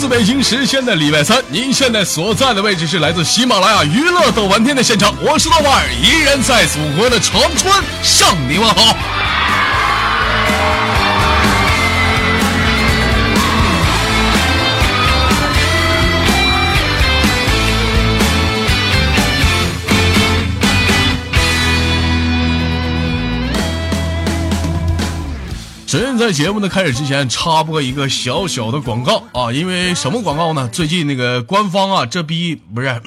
自北京时间的礼拜三，您现在所在的位置是来自喜马拉雅娱乐逗玩天的现场，我是豆瓣儿，依然在祖国的长春向你问好。首先，在节目的开始之前，插播一个小小的广告啊！因为什么广告呢？最近那个官方啊，这逼不是，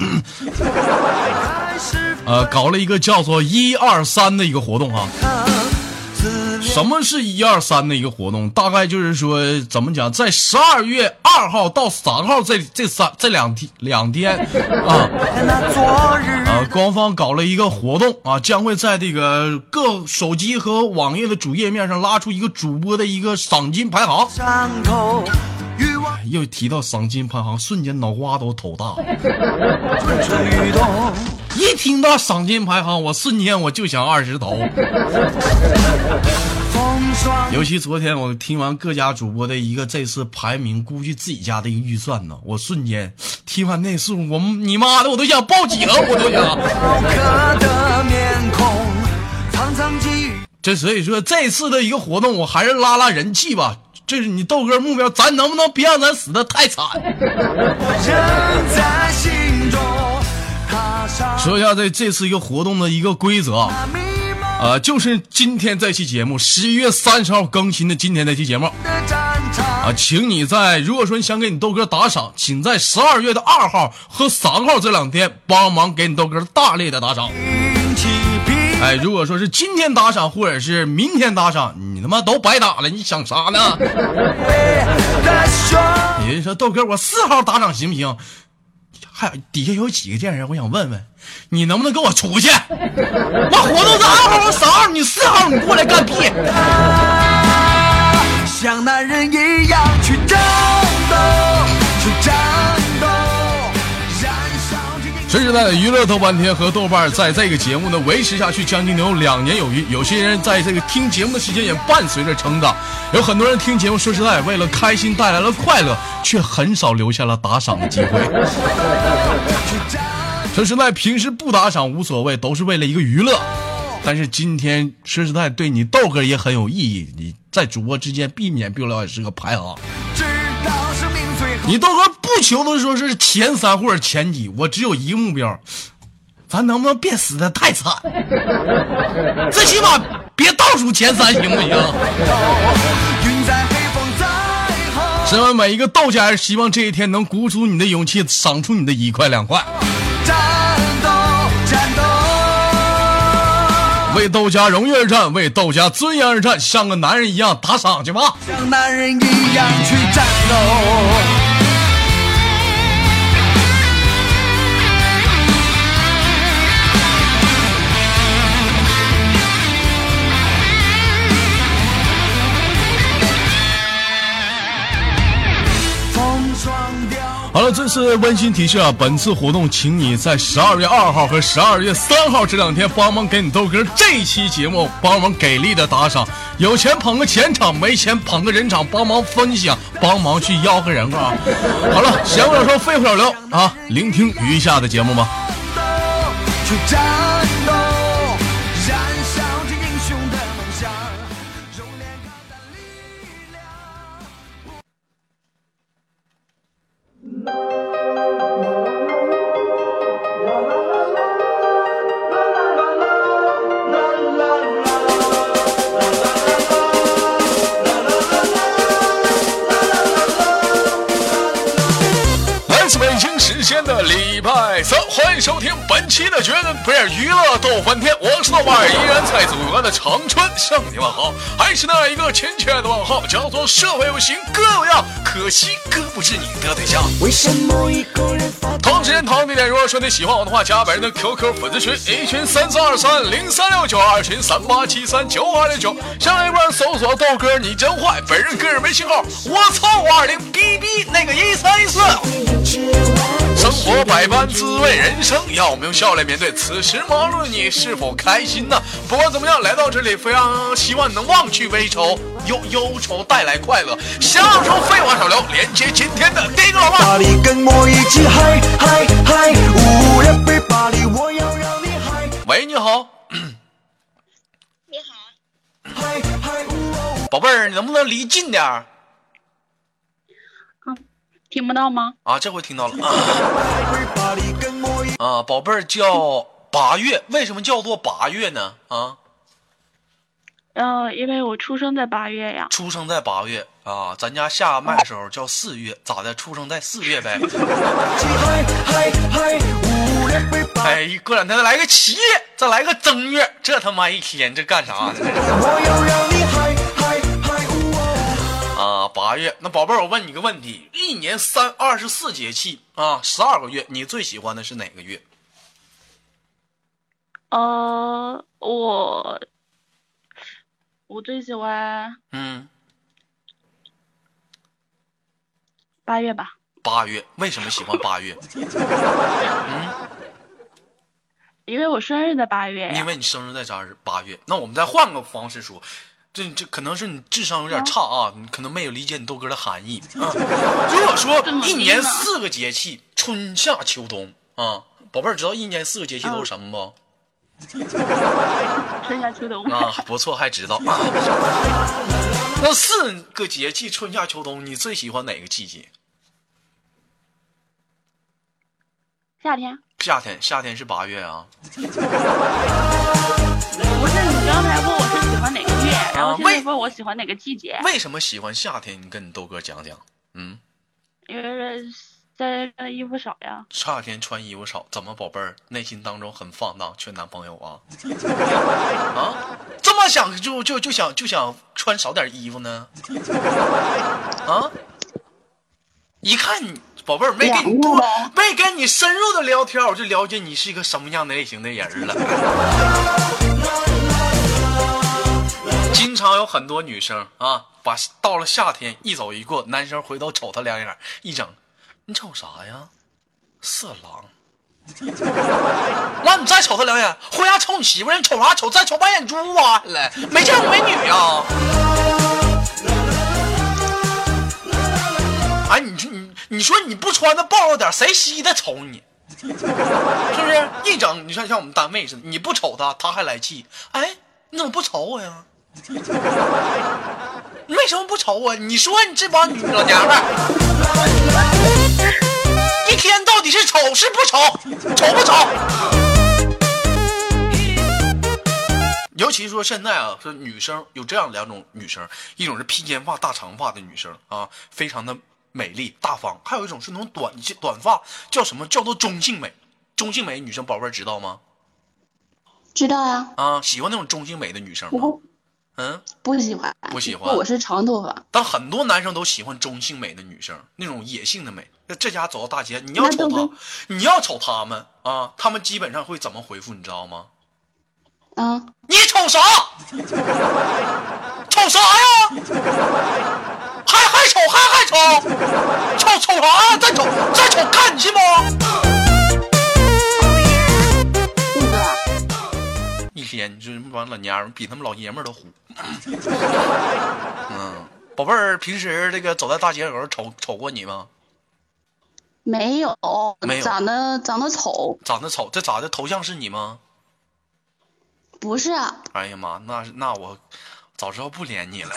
呃，搞了一个叫做“一二三”的一个活动啊。什么是一二三的一个活动？大概就是说，怎么讲，在十二月二号到三号这这三这两天两天啊，呃，官方搞了一个活动啊，将会在这个各手机和网页的主页面上拉出一个主播的一个赏金排行。又提到赏金排行，瞬间脑瓜都头大。一听到赏金排行，我瞬间我就想二十头。尤其昨天我听完各家主播的一个这次排名，估计自己家的一个预算呢，我瞬间听完那数，我你妈的我都想报警，我都想。这所以说这次的一个活动，我还是拉拉人气吧。这是你豆哥目标，咱能不能别让咱死的太惨？说一下这这次一个活动的一个规则，呃，就是今天这期节目十一月三十号更新的今天这期节目，啊，请你在如果说你想给你豆哥打赏，请在十二月的二号和三号这两天帮忙给你豆哥大力的打赏。哎，如果说是今天打赏或者是明天打赏，你他妈都白打了，你想啥呢？有人说豆哥，我四号打赏行不行？底下有几个贱人，我想问问，你能不能跟我出去？我活动是二号，我三号，你四号，你过来干屁？像男人一样去战斗，说实在的娱乐豆半天和豆瓣在这个节目的维持下去将近有两年有余，有些人在这个听节目的时间也伴随着成长，有很多人听节目，说实在，为了开心带来了快乐。却很少留下了打赏的机会。说实在，平时不打赏无所谓，都是为了一个娱乐。但是今天说实在，对你豆哥也很有意义。你在主播之间避免不了也是个排行。你豆哥不求的说是前三或者前几，我只有一个目标，咱能不能别死的太惨？最起码别倒数前三，行不行？身为每一个豆家人，希望这一天能鼓足你的勇气，赏出你的一块两块。战斗，战斗，为豆家荣誉而战，为豆家尊严而战，像个男人一样打赏去吧。像男人一样去战斗。好了，这是温馨提示啊！本次活动，请你在十二月二号和十二月三号这两天帮忙给你豆哥这期节目帮忙给力的打赏，有钱捧个钱场，没钱捧个人场，帮忙分享，帮忙去吆喝人啊！好了，闲话少说，废话少聊啊！聆听余下的节目吧。向你问好，还是那一个亲切的问号，叫做社会有型哥有样，可惜哥不是你的对象。为什么一个人同时间同地点，如果说你喜欢我的话，加本人的 QQ 粉丝群，A 群三四二三零三六九，二群三八七三九二六九，上一波搜索豆哥你真坏，本人个人微信号我操五二零 bb 那个一三一四。生活活百般滋味，人生要我们用笑脸面对。此时忙碌的你是否开心呢？不管怎么样，来到这里，非常希望你能忘去悲愁，忧忧愁带来快乐。想说废话少聊，连接今天的第一个老妹儿。巴黎跟我一起嗨嗨嗨，五月飞巴黎，我要让你嗨喂，你好，你好，嗨嗨，呜哦宝贝儿，你能不能离近点儿听不到吗？啊？这回听到了 啊，宝贝儿叫八月，为什么叫做八月呢？啊，呃，因为我出生在八月呀。出生在八月啊，咱家下麦的时候叫四月，咋的？出生在四月呗。哎，过两天再来个七月，再来个正月，这他妈一天这干啥呢？八月，那宝贝儿，我问你个问题：一年三二十四节气啊，十二个月，你最喜欢的是哪个月？呃，我我最喜欢嗯，八月吧，八月。为什么喜欢八月？嗯因为我生日在八月因。为你生日在啥日？八月。那我们再换个方式说，这这可能是你智商有点差啊，你可能没有理解你豆哥的含义啊。如果说一年四个节气，春夏秋冬啊，宝贝儿知道一年四个节气都是什么不？春夏秋冬。啊，不错，还知道。啊、那四个节气，春夏秋冬，你最喜欢哪个季节？夏天夏天，夏天是八月啊。不是你刚才问我是喜欢哪个月，然后现为在问我喜欢哪个季节，为什么喜欢夏天？你跟你豆哥讲讲。嗯，因为在这衣服少呀。夏天穿衣服少，怎么宝贝儿内心当中很放荡，缺男朋友啊？啊，这么想就就就想就想穿少点衣服呢？啊？一看你宝贝儿没跟你多没跟你深入的聊天，我就了解你是一个什么样的类型的人了。经常有很多女生啊，把到了夏天一走一过，男生回头瞅她两眼，一整，你瞅啥呀？色狼。完，你再瞅她两眼，回家瞅你媳妇，你瞅啥瞅？再瞅把眼珠挖下来，没见过美女啊？哎，你说你你说你不穿的暴露点，谁稀的瞅你？是不是？一整，你看像我们单位似的，你不瞅他，他还来气。哎，你怎么不瞅我呀？你 为什么不瞅我？你说你这帮女老娘们儿，一天到底是丑是不丑？丑不丑？尤其说现在啊，说女生有这样两种女生，一种是披肩发、大长发的女生啊，非常的美丽大方；还有一种是那种短短发，叫什么？叫做中性美。中性美女生，宝贝儿知道吗？知道呀，啊，喜欢那种中性美的女生吗？我嗯，不喜欢，不喜欢我是长头发，但很多男生都喜欢中性美的女生，那种野性的美。那这家走到大街，你要瞅他你要瞅他们啊，他们基本上会怎么回复，你知道吗？啊，你瞅啥？瞅啥呀？还还瞅还还瞅？瞅瞅啥呀？再瞅再瞅，看你信不？天就是这帮老娘们比他们老爷们儿都虎。嗯，宝贝儿，平时这个走在大街上瞅瞅过你吗？没有，没有长得长得丑，长得丑，这咋的？头像是你吗？不是啊，哎呀妈，那那我早知道不连你了。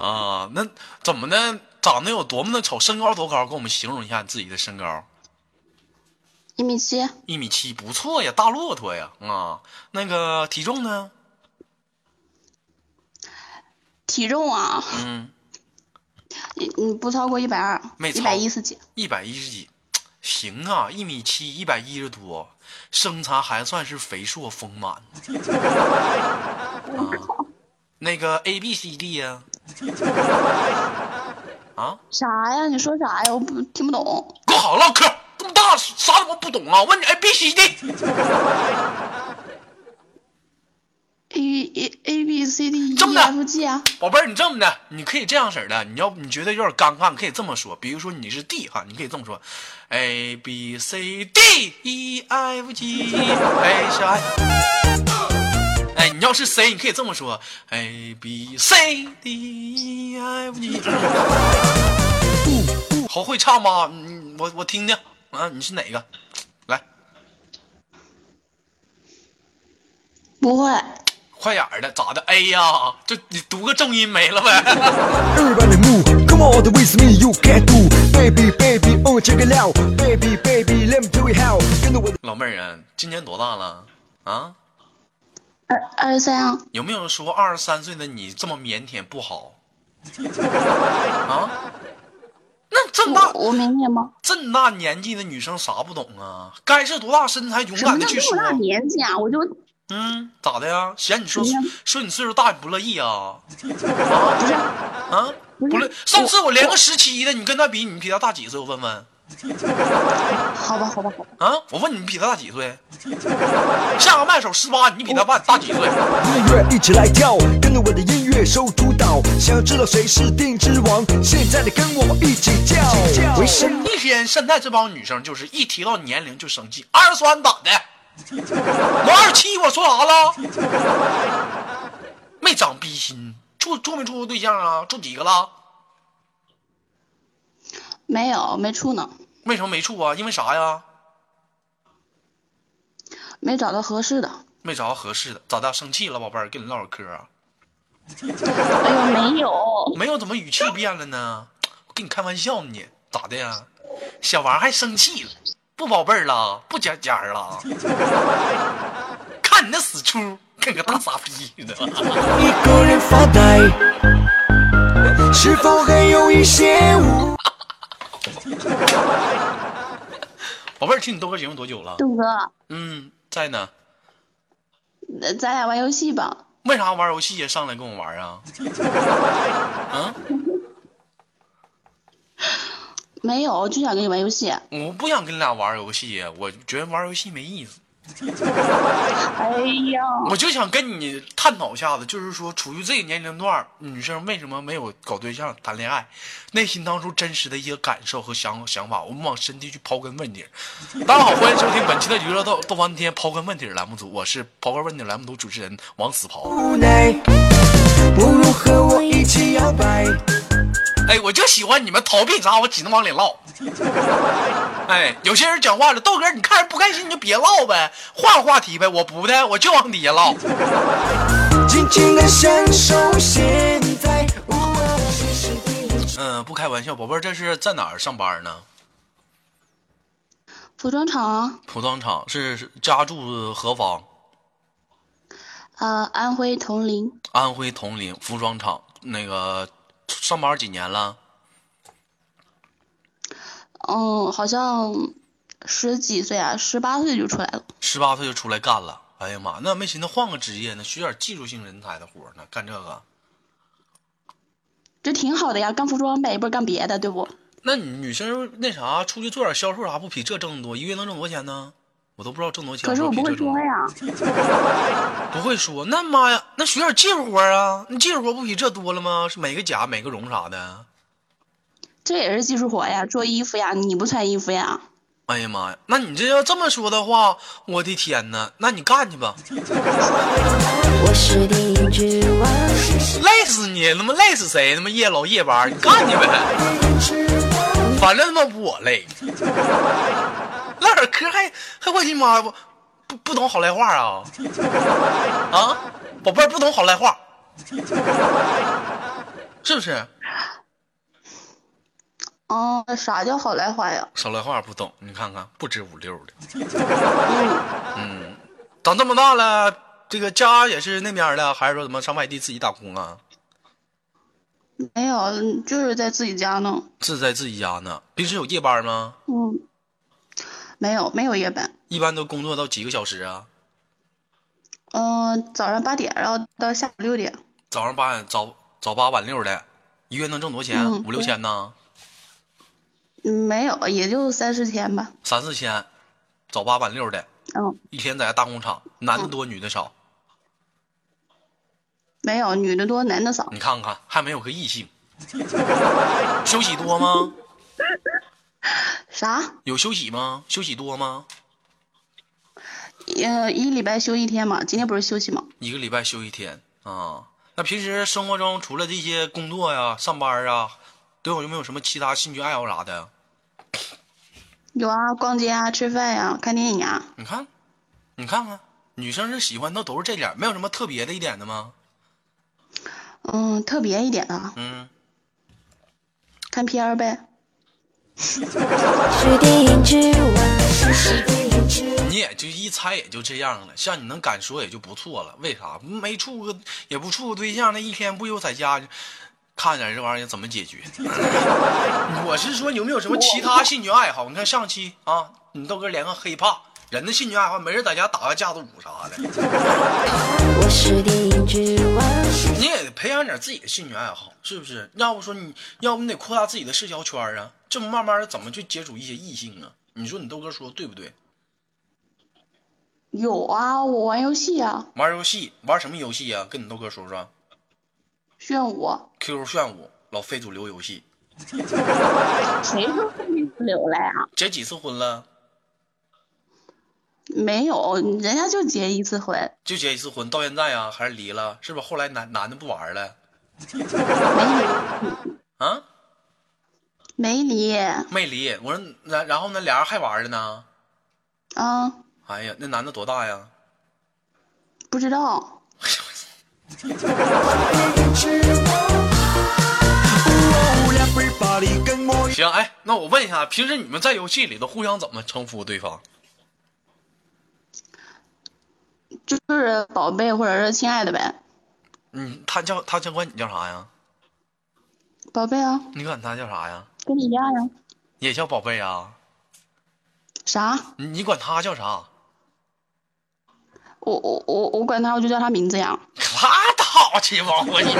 啊，那怎么的？长得有多么的丑？身高多高？给我们形容一下你自己的身高。一米七，一米七，不错呀，大骆驼呀。啊，那个体重呢？体重啊，嗯，你你不超过一百二，没一百一十几，一百一十几，行啊，一米七，一百一十多，身材还算是肥硕丰满。啊，那个 A B C D 呀、啊？啥呀？你说啥呀？我不听不懂。给我好好唠嗑，这么大啥怎么不懂啊？问你 A B C D A A A B C D E 这么的 F G 啊，宝贝儿，你这么的，你可以这样式儿的。你要你觉得有点尴尬，你可以这么说。比如说你是 D 哈，你可以这么说：A B C D E F G H I。哎，你要是 C，你可以这么说：A B C D E F G。好会唱吗？嗯，我我听听啊你是哪个？来。不会。快点的咋的？哎呀这你读个重音没了呗。老妹儿啊今年多大了？啊？二二十三啊。有没有说二十三岁的你这么腼腆不好？啊？那这么大我我没念吗？这么大年纪的女生啥不懂啊？该是多大身材，勇敢的去说叫这么。大年纪啊？我就嗯，咋的呀？嫌你说说你岁数大，你不乐意啊？不是啊？不乐。上次我连个十七的，你跟他比，你比他大几岁？我问问。好吧，好吧，好吧，啊？我问你，你比他大几岁？下个麦手十八，你比他大大几岁？音乐一起来跳，跟着我的音乐收主导。想知道谁是定之王？现在的跟我一起叫。为什么？一天现在这帮女生就是一提到年龄就生气，二十三咋的？我二十七，我说啥了？没长逼心，处处没处过对象啊？处几个了？没有没处呢，为什么没处啊？因为啥呀？没找到合适的。没找到合适的，咋的？生气了，宝贝儿，跟你唠会儿嗑啊？哎呦，没有，没有，怎么语气变了呢？我跟你开玩笑呢，咋的呀？小王还生气了，不宝贝儿了，不尖尖儿了。看你那死出，跟个大傻逼似的。一个人发呆，是否还有一些无？宝贝儿，听你豆哥节目多久了？豆哥，嗯，在呢。呃咱俩玩游戏吧。为啥玩游戏呀上来跟我玩啊？啊，没有，就想跟你玩游戏。我不想跟你俩玩游戏，我觉得玩游戏没意思。哎呀，我就想跟你探讨一下子，就是说，处于这个年龄段，女生为什么没有搞对象、谈恋爱，内心当中真实的一些感受和想想法，我们往深地去刨根问底儿。大家好，欢迎收听本期的娱乐豆豆翻天刨根问底栏目组，我是刨根问底栏目组主持人王死刨。无奈，不如和我一起摇摆。哎，我就喜欢你们逃避啥，我只能往里唠。哎，有些人讲话了，豆哥，你看人不开心你就别唠呗，换个话题呗。我不的，我就往底下唠。尽情的享受现在。哦是是非嗯，不开玩笑，宝贝儿，这是在哪儿上班呢？服装厂啊，服装厂是是家住何方？呃，安徽铜陵，安徽铜陵服装厂。那个上班几年了？嗯，好像十几岁啊，十八岁就出来了。十八岁就出来干了。哎呀妈，那没寻思换个职业呢，学点技术性人才的活呢，干这个。这挺好的呀，干服装呗，不是干别的，对不？那你女生那啥，出去做点销售啥，不比这挣得多？一个月能挣多少钱呢？我都不知道挣多少钱。可是我不会说呀。不会说，那妈呀，那学点技术活啊！那技术活不比这多了吗？是每个甲、每个绒啥的。这也是技术活呀，做衣服呀，你不穿衣服呀？哎呀妈呀，那你这要这么说的话，我的天呐，那你干去吧，我是第一句话，累死你！他妈累死谁？他妈夜老夜班，你干去呗，反正他妈不我累。唠点嗑还还我的妈不不不懂好赖话啊啊，宝贝儿不懂好赖话，是不是？哦，啥叫好赖话呀？少来话不懂，你看看不止五六的。嗯，长这么大了，这个家也是那边的，还是说怎么上外地自己打工啊？没有，就是在自己家呢。是在自己家呢。平时有夜班吗？嗯，没有，没有夜班。一般都工作到几个小时啊？嗯、早上八点，然后到下午六点。早上八点早早八晚六的，一月能挣多少钱？嗯五六千呢？嗯，没有，也就三四千吧。三四千，早八晚六的，嗯，一天在大工厂，男的多女的少？没有，女的多，男的少。你看看，还没有个异性。休息多吗？啥？有休息吗？休息多吗？呃，一礼拜休一天嘛，今天不是休息吗？一个礼拜休一天啊。那平时生活中除了这些工作呀、上班啊，都有没有什么其他兴趣爱好啥的？有啊，逛街啊，吃饭呀、看电影啊。你看，你看看，女生是喜欢的都是这点，没有什么特别的一点的吗？嗯，特别一点的，嗯，看片儿呗。你也就一猜也就这样了，像你能敢说也就不错了。为啥？没处个也不处个对象，那一天不又在家看点这玩意儿怎么解决？我是说有没有什么其他兴趣爱好？你看上期啊，你豆哥连个黑怕，人的兴趣爱好没事在家打个架子鼓啥的，你也得培养点自己的兴趣爱好，是不是？要不说你要不你得扩大自己的社交圈啊，这么慢慢的怎么去接触一些异性啊？你说你豆哥说对不对？有啊，我玩游戏啊，玩游戏玩什么游戏啊？跟你豆哥说说。炫舞。QQ 炫舞，老非主流游戏，谁说非主流了呀？结几次婚了？没有，人家就结一次婚，就结一次婚，到现在啊，还是离了？是不是后来男男的不玩了？没离，啊，没离。没离。我说然然后呢，俩人还玩了呢。啊，哎呀，那男的多大呀？不知道。行，哎，那我问一下，平时你们在游戏里头互相怎么称呼对方？就是宝贝或者是亲爱的呗，嗯，他叫他叫管你叫啥呀？宝贝啊，你管他叫啥呀？跟你一样呀。也叫宝贝啊？啥？你你管他叫啥？我我我我管他，我就叫他名字呀。拉倒去吧！我你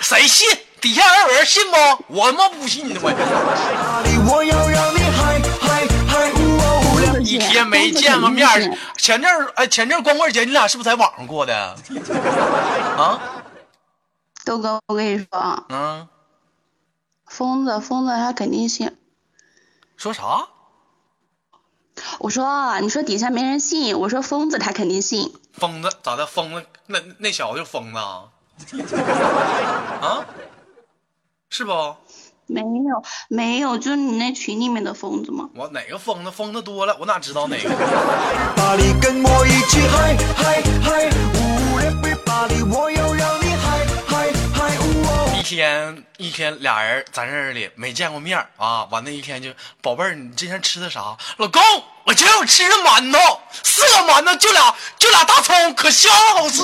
谁信？底下还有人信不？我他妈不信你嗨嗨嗨，哦，一天没见过面儿，前阵儿哎，前阵儿光棍节你俩是不是在网上过的？啊？豆哥，我跟你说啊，嗯，疯子疯子他肯定信。说啥？我说啊，你说底下没人信，我说疯子他肯定信。疯子咋的？疯子那那小子就疯子啊？啊？是不？没有没有，就是你那群里面的疯子嘛。我哪个疯子？疯子多了，我哪知道哪个？everybody 跟我一起嗨嗨嗨，我要让你嗨嗨嗨，哦。一天一天俩人在这里没见过面啊，完那一天就宝贝儿，你今天吃的啥？老公，我今天我吃的馒头，四个馒头就俩就俩大葱，可香了，好吃。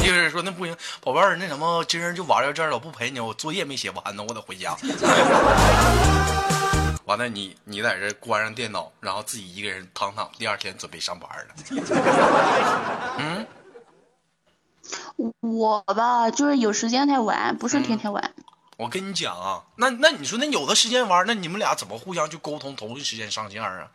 一个人说那不行，宝贝儿，那什么，今儿就玩到这儿了，我不陪你，我作业没写完呢，我得回家。完了你，你在这关上电脑，然后自己一个人躺躺，第二天准备上班了。嗯，我吧，就是有时间才玩，不是天天玩。我跟你讲啊，那那你说那有的时间玩，那你们俩怎么互相去沟通，同一时间上线啊？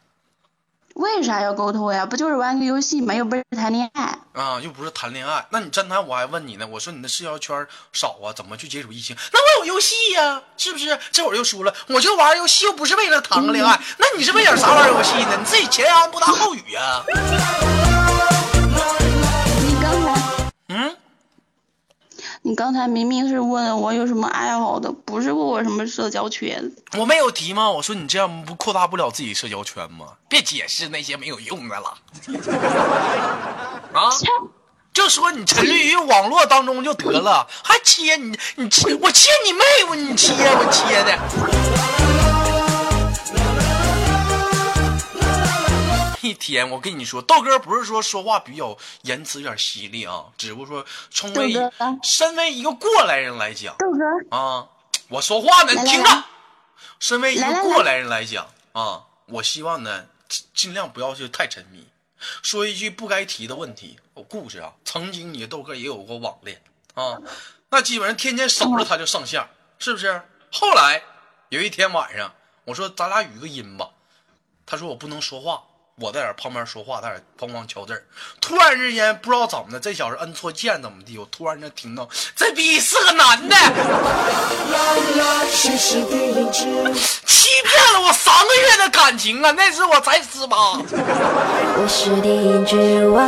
为啥要沟通呀？不就是玩个游戏吗，又不是谈恋爱。啊，又不是谈恋爱，那你真谈我还问你呢，我说你的社交圈少啊，怎么去接触异性？那我有游戏呀、是不是？这会儿又输了，我就玩游戏，又不是为了谈个恋爱，那你是为了啥玩游戏呢？你自己前言不搭后语呀、你刚才明明是问我有什么爱好的，不是问我什么社交圈。我没有提吗？我说你这样不扩大不了自己社交圈吗？别解释那些没有用的了。啊，就说你沉溺于网络当中就得了，还切你你切我切你妹夫，你切我切的。一天，我跟你说，豆哥不是说说话比较言辞有点犀利啊，只不过说，从为身为一个过来人来讲，豆哥，啊，我说话呢，你听着。身为一个过来人来讲啊，我希望呢尽尽量不要去太沉迷。说一句不该提的问题，我故事啊，曾经你的豆哥也有过网恋啊，那基本上天天守着他就上线，是不是？后来有一天晚上，我说咱俩语个音吧，他说我不能说话，我在这旁边说话，他在这哐哐敲字儿。突然之间不知道怎么的，这小子摁错键怎么地，我突然间听到这逼是个男的，欺骗了我三个月的感情啊！那时我才十八。我是电影之王，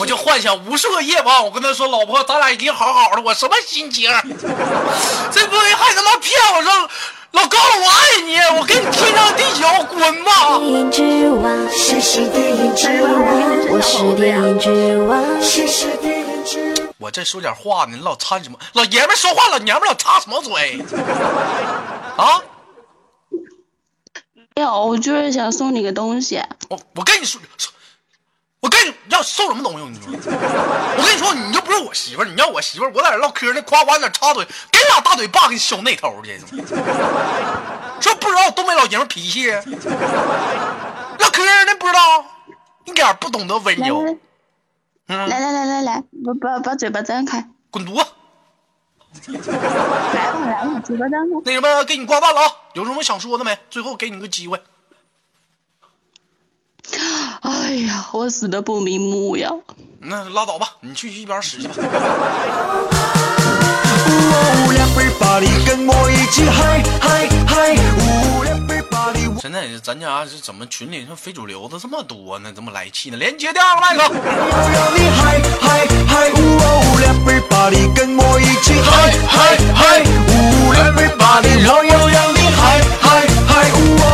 我就幻想无数个夜晚，我跟他说：“老婆，咱俩已经好好的。”我什么心情？这不还他妈骗我说：“老高，我爱你，我跟你天长地久，滚吧电影之王，我是电影之王，！”我这说点话呢，你老掺什么？老爷们说话，老娘们老插什么嘴？啊！没有，我就是想送你个东西。我我跟你说，说我跟你要送什么东西？我跟你说，我跟你说，你就不是我媳妇儿，你要我媳妇儿，我在这唠嗑呢，夸夸在那插嘴，给你俩大嘴巴给你削那头去。说不知道东北老爷们脾气，唠嗑呢不知道，一点不懂得温柔。来，来来来来，把把把嘴巴张开，滚犊子！来吧来吧，嘴巴张开。那什么，给你挂断了啊！有什么想说的没？最后给你个机会。哎呀，我死的不瞑目呀！那拉倒吧，你去一边使去吧。两杯巴黎跟我一起嗨嗨嗨！现在咱家是怎么群里像非主流的这么多呢？这么来气呢？连接第二个麦克。要让你嗨嗨嗨！哦，两杯跟我一起嗨嗨嗨！哦，两杯巴黎，我要让你嗨嗨嗨！哦，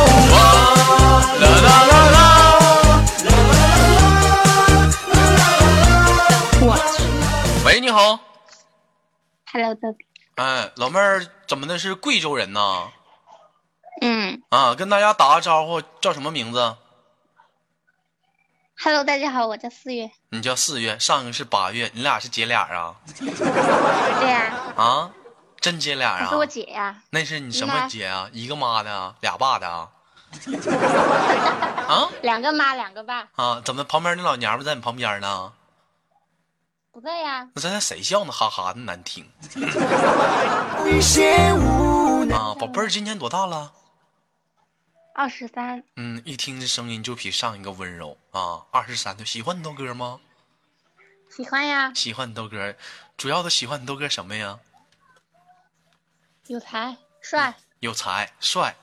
啦啦啦啦。喂，你好。Hello，豆比。哎，老妹儿，怎么的？是贵州人呐？嗯啊，跟大家打个招呼，叫什么名字？Hello，大家好，我叫四月。你叫四月，上一个是八月，你俩是姐俩啊？对呀、啊，真姐俩啊是？我姐呀、那是你什么姐啊？一个妈的啊，俩爸的啊？啊两个妈，两个爸。啊？怎么旁边那老娘们在你旁边呢？不在呀、那咱谁笑呢？哈哈的难听。啊！宝贝儿今年多大了？二十三。嗯，一听这声音就比上一个温柔啊。二十三岁，喜欢你豆哥吗？喜欢呀，喜欢你豆哥，主要的喜欢你豆哥什么呀？有才，帅。有才，帅。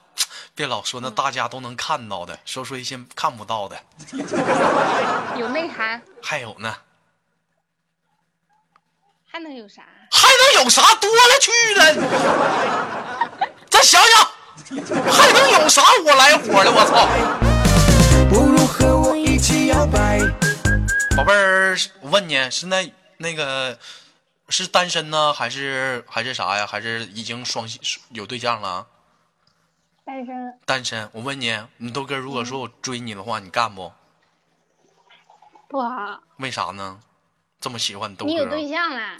别老说那大家都能看到的，说说一些看不到的。有内涵，还有呢，还能有啥？还能有啥多了去了？再想想，还能有啥我来火的？我操！不如和我一起摇摆。宝贝儿，我问你，现在那个是单身呢，还是还是啥呀？还是已经双性有对象了？单身。单身。我问你，你豆哥如果说我追你的话，你干不？不好，为啥呢？这么喜欢你豆你有对象了？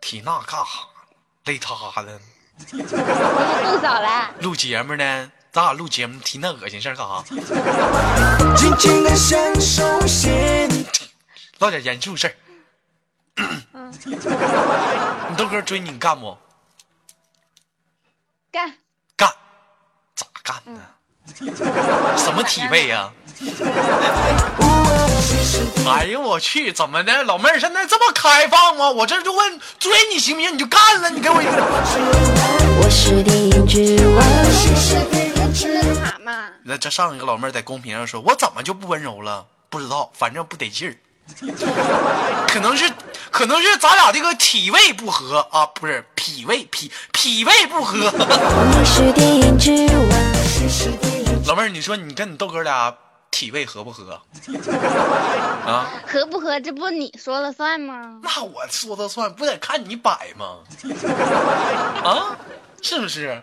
提那干哈？累他的。你有动手了？录节目呢，咱俩录节目提那恶心事儿干啥？尽情的享受现唠点严肃事儿。你豆哥追你，你干不？干。干，咋干呢？什么体位呀、哎呦我去，怎么的？老妹儿现在这么开放吗？我这就问追你行不行？你就干了，你给我一个。我是电影之王，那啥嘛？那这上一个老妹儿在公屏上说，我怎么就不温柔了？不知道，反正不得劲儿。可能是，可能是咱俩这个体位不合啊，不是脾胃脾脾胃不合。老妹儿，你说你跟你豆哥俩体位合不合？啊？合不合？这不你说了算吗？那我说的算，不得看你摆吗？啊，是不是？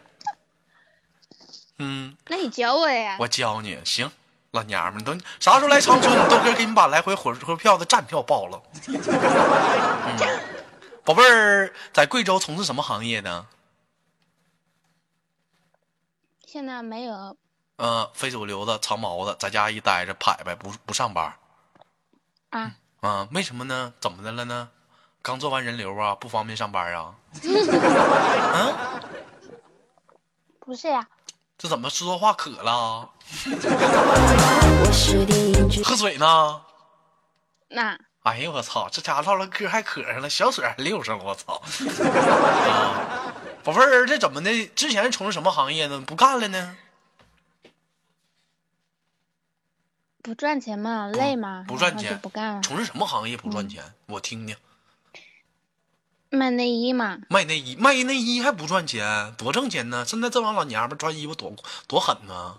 嗯，那你教我呀。我教你，行，老娘们儿都啥时候来长春？你豆哥给你把来回火车票的站票报了。嗯，宝贝儿，在贵州从事什么行业呢？现在没有，呃，非主流的，长毛的，在家一待着拍拍，不不上班。啊，啊，为什么呢？怎么的了呢？刚做完人流啊，不方便上班啊？嗯，不是呀，这怎么说话渴了？喝水呢？那哎呦我操，这家伙唠唠嗑还渴上了，小水还溜上了，我操！啊，宝贝儿，这怎么的？之前从事什么行业呢？不干了呢？不赚钱嘛，累嘛，不赚钱不干了。从事什么行业不赚钱？我听听。卖内衣嘛，卖内衣，卖内衣还不赚钱，多挣钱呢！现在这帮老娘们儿穿衣服多多狠呢，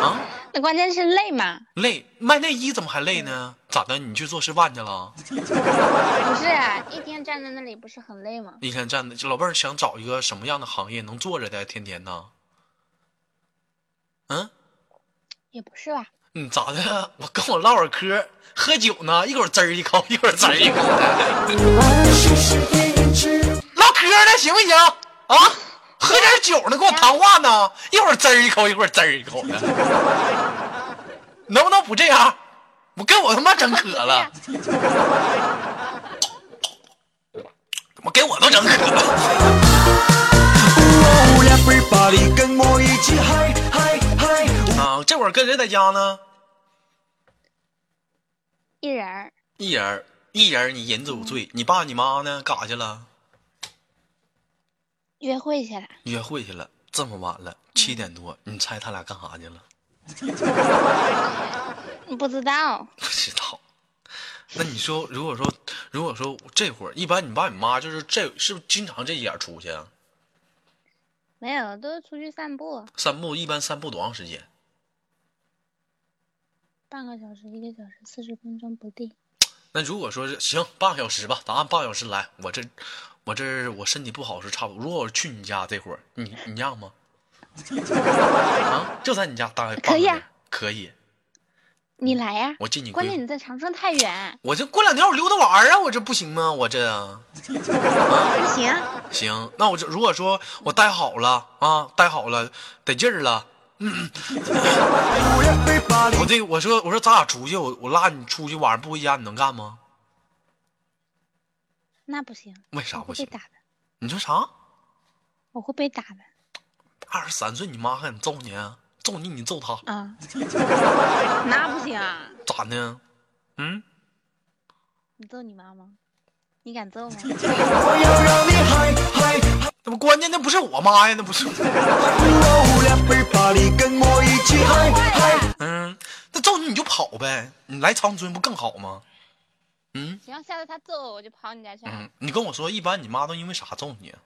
啊，那关键是累嘛，累，卖内衣怎么还累呢？咋的？你去做示范去了？不是啊一天站在那里不是很累吗？一天站的，老妹儿想找一个什么样的行业能坐着的，天天呢？嗯，也不是吧，你咋的？我跟我唠会嗑，喝酒呢，一会儿滋儿一口，一会儿滋儿一口，唠嗑呢，行不行？啊，喝点酒呢，跟我谈话呢，一会儿滋儿一口，一会儿滋儿一口的，能不能不这样？我跟我他妈整渴了，我给我都整渴了。啊，这会儿跟谁在家呢？一人儿一人儿，一人儿，你人有罪。你爸你妈呢？干啥去了？约会去了，约会去了。这么晚了，七点多，你猜他俩干啥去了？不知道，不知道。那你说，如果说，如果说这会儿，一般你爸你妈就是这是不是经常这点出去啊？没有，都是出去散步，散步一般散步多长时间？半个小时、一个小时、四十分钟不定。那如果说是行，半个小时吧，咱按半个小时来。我这，我这我身体不好是差不多。如果我去你家这会儿，你你让吗？啊，就在你家待可以啊可以。你来呀、我进你关键你在长春太远，我这过两天我溜达玩儿啊，我这不行吗？我这啊不 行。行，那我这如果说我待好了啊，待好了得劲儿了，我这我说我说咱俩出去，我我拉你出去，晚上不回家，你能干吗？那不行，为啥不行我会被？打的，你说啥？我会被打的二十三岁，你妈还敢揍你啊？揍你你揍她，啊！那不行啊！咋的？嗯，你揍你妈吗？你敢揍吗？我要让你嗨嗨嗨！那不关键那不是我妈呀，那不是。哦，everybody 跟我一起嗨嗨！嗯，那揍你你就跑呗，你来长春不更好吗？嗯行，下次他揍我，我就跑你家去了。嗯，你跟我说，一般你妈都因为啥揍你啊？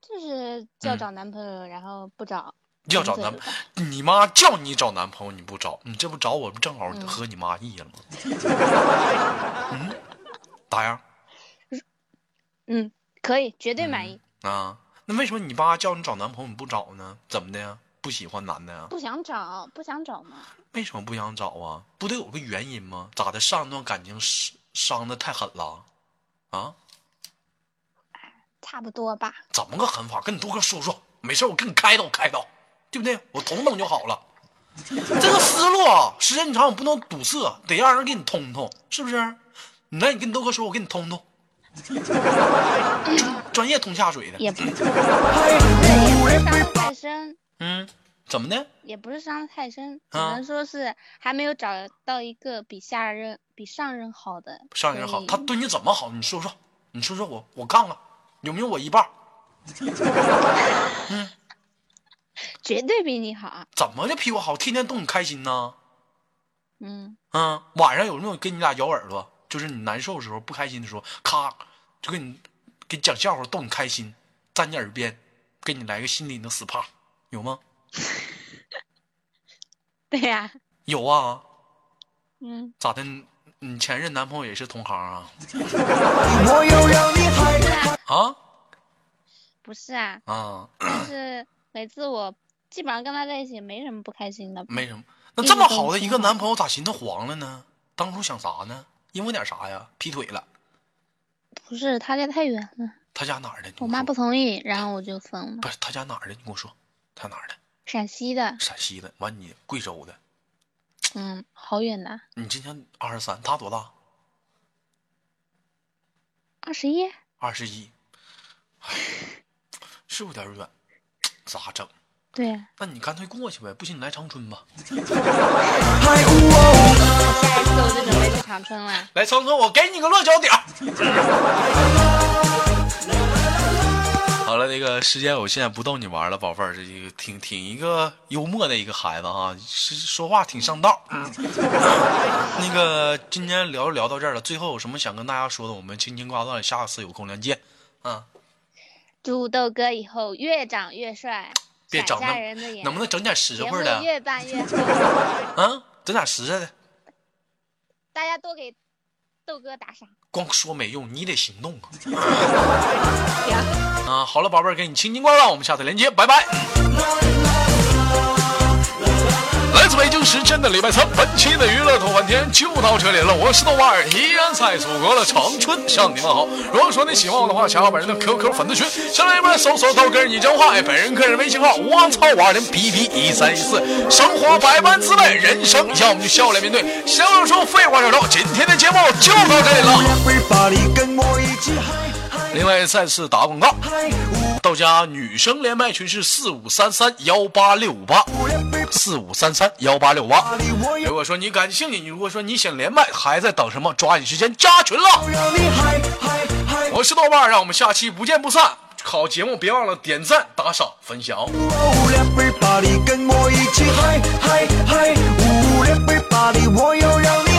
就是叫找男朋友，然后不找，嗯要找男你妈叫你找男朋友你不找，你这不找我不正好嗯合你妈意了吗？嗯，咋样嗯，可以，绝对满意。啊？那为什么你爸叫你找男朋友你不找呢？怎么的呀？不喜欢男的呀？不想找，不想找嘛。为什么不想找啊？不得有个原因吗？咋的？上一段感情伤伤的太狠了啊？差不多吧。怎么个狠法？跟你多哥说说，没事我跟你开导开导，对不对？我捅捅就好了。这个思路啊，时间长我不能堵塞，得让人给你通通，是不是？你来，你跟你豆哥说，我给你通通。专业通下水的，也不，是伤的太深，嗯，怎么的？也不是伤的太深，只啊能说是还没有找到一个比下任、比上任好的。上任好，他对你怎么好？你说说，你说说我，我看看有没有我一半 嗯？绝对比你好。怎么就比我好？天天逗你开心呢？嗯，嗯，晚上有没有跟你俩咬耳朵？就是你难受的时候、不开心的时候，咔就给你给你讲笑话逗你开心，在你耳边给你来个心灵的 SPA，有吗？对呀、有啊，嗯，咋的？你前任男朋友也是同行啊？啊不是啊，啊，就是每次我基本上跟他在一起没什么不开心的。没什么。那这么好的一个男朋友，咋寻思黄了呢？当初想啥呢？因为点啥呀？劈腿了？不是他家太远了，他家哪儿的？我妈不同意，然后我就分了。不是他家哪儿的？你跟我说，他哪儿的？陕西的，陕西的。完你贵州的。嗯，好远的，你今年二十三，他多大？二十一。二十一，是有点远。咋整？对，那你干脆过去呗，不行你来长春吧。下一次我就准备去长春了。来长春，我给你个落脚点儿。好了，那个时间有限，不逗你玩了，宝贝儿，这个挺挺一个幽默的一个孩子哈，是说话挺上道。那个今天聊就聊到这儿了，最后有什么想跟大家说的？我们轻轻挂断，下次有空连见。啊，祝豆哥以后越长越帅，别长那能不能 整点实惠的？越办越好，啊，整点实在的。大家都给豆哥打赏。光说没用，你得行动啊！行。啊，好了，宝贝儿，给你轻轻挂断，我们下次连接，拜拜。来自北京时间的礼拜三，本期的娱乐头半天就到这里了。我是豆瓣儿，依然在祖国的长春向你们好。如果说你喜欢我的话，加我本人的 QQ 粉丝群，上来一边搜索豆哥你真话，本人个人微信号我操五二零 B B 一三一四。生活百般滋味，人生要么就笑脸面对。闲话少说，废话少说，今天的节目就到这里了。另外再次打广告，到家女生连麦群是四五三三幺八六五八，四五三三幺八六八。如果说你感兴趣，你如果说你想连麦，还在等什么？抓紧时间加群了。我是豆瓣，让我们下期不见不散。好节目，别忘了点赞、打赏、分享。跟我一起嗨嗨嗨！我要让你。